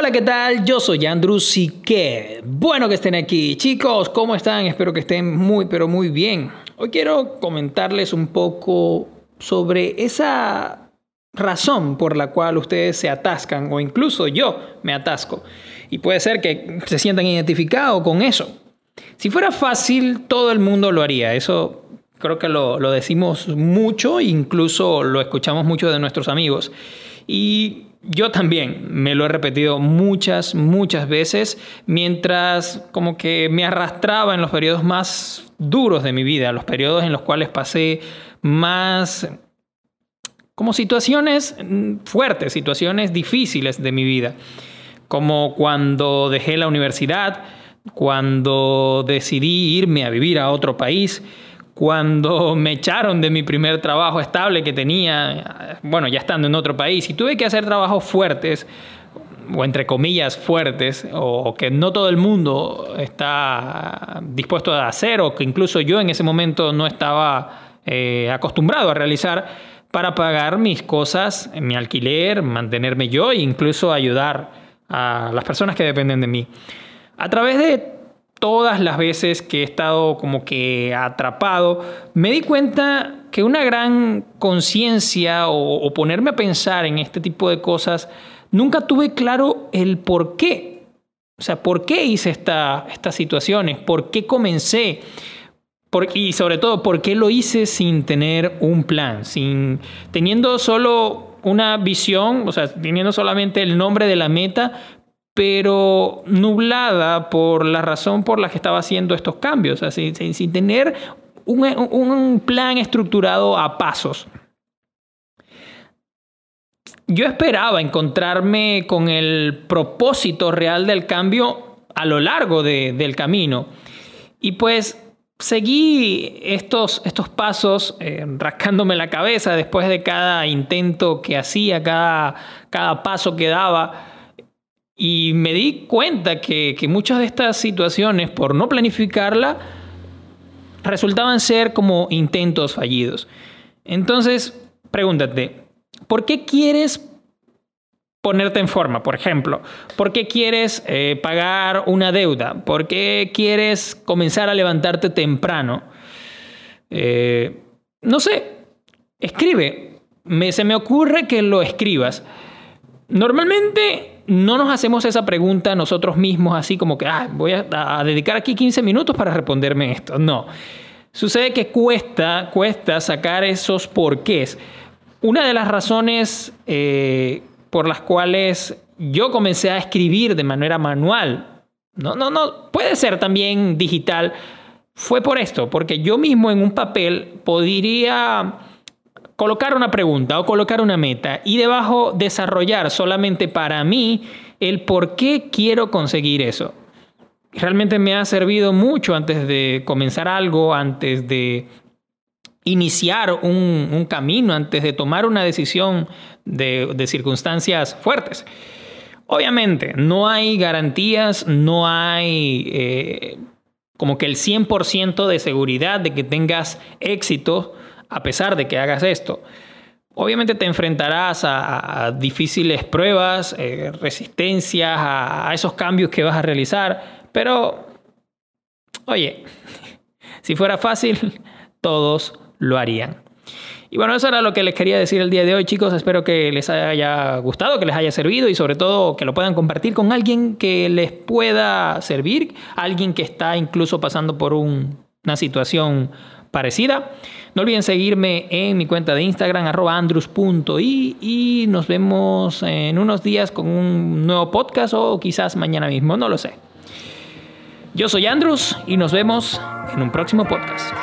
Hola, ¿qué tal? Yo soy Andrew Sique. Bueno que estén aquí. Chicos, ¿cómo están? Espero que estén muy, pero muy bien. Hoy quiero comentarles un poco sobre esa razón por la cual ustedes se atascan o incluso yo me atasco. Y puede ser que se sientan identificados con eso. Si fuera fácil, todo el mundo lo haría. Eso creo que lo, lo decimos mucho, incluso lo escuchamos mucho de nuestros amigos. Y yo también me lo he repetido muchas, muchas veces mientras como que me arrastraba en los periodos más duros de mi vida, los periodos en los cuales pasé más como situaciones fuertes, situaciones difíciles de mi vida, como cuando dejé la universidad, cuando decidí irme a vivir a otro país, cuando me echaron de mi primer trabajo estable que tenía, bueno, ya estando en otro país, y tuve que hacer trabajos fuertes, o entre comillas fuertes, o que no todo el mundo está dispuesto a hacer, o que incluso yo en ese momento no estaba eh, acostumbrado a realizar para pagar mis cosas, mi alquiler, mantenerme yo e incluso ayudar a las personas que dependen de mí. A través de todas las veces que he estado como que atrapado, me di cuenta que una gran conciencia o, ponerme a pensar en este tipo de cosas, nunca tuve claro el por qué. O sea, ¿por qué hice esta, estas situaciones? ¿Por qué comencé? y sobre todo, ¿por qué lo hice sin tener un plan? Sin, teniendo solo una visión, o sea, teniendo solamente el nombre de la meta, pero nublada por la razón por la que estaba haciendo estos cambios, sin, tener un, plan estructurado a pasos. Yo esperaba encontrarme con el propósito real del cambio a lo largo de, del camino. Y pues seguí estos, estos pasos eh, rascándome la cabeza después de cada intento que hacía, cada, cada paso que daba y me di cuenta que, muchas de estas situaciones, por no planificarla, resultaban ser como intentos fallidos. Entonces, pregúntate, ¿por qué quieres ponerte en forma, por ejemplo? ¿Por qué quieres eh, pagar una deuda? ¿Por qué quieres comenzar a levantarte temprano? Eh, no sé, escribe. Me, se me ocurre que lo escribas. Normalmente no nos hacemos esa pregunta nosotros mismos así como que, ah, voy a, dedicar aquí 15 minutos para responderme esto. No. Sucede que cuesta, cuesta sacar esos porqués. Una de las razones eh, por las cuales yo comencé a escribir de manera manual, no, no, no, puede ser también digital, fue por esto, porque yo mismo en un papel podría colocar una pregunta o colocar una meta y debajo desarrollar solamente para mí el por qué quiero conseguir eso. Realmente me ha servido mucho antes de comenzar algo, antes de iniciar un, camino, antes de tomar una decisión de, circunstancias fuertes. Obviamente, no hay garantías, no hay eh, como que el 100% de seguridad de que tengas éxito a pesar de que hagas esto. Obviamente te enfrentarás a, difíciles pruebas, eh, resistencias a, esos cambios que vas a realizar, pero, oye, si fuera fácil, todos lo harían. Y bueno, eso era lo que les quería decir el día de hoy, chicos. Espero que les haya gustado, que les haya servido y sobre todo que lo puedan compartir con alguien que les pueda servir, alguien que está incluso pasando por una situación No olviden seguirme en mi cuenta de Instagram, arroba y nos vemos en unos días con un nuevo podcast o quizás mañana mismo, no lo sé. Yo soy Andrus y nos vemos en un próximo podcast.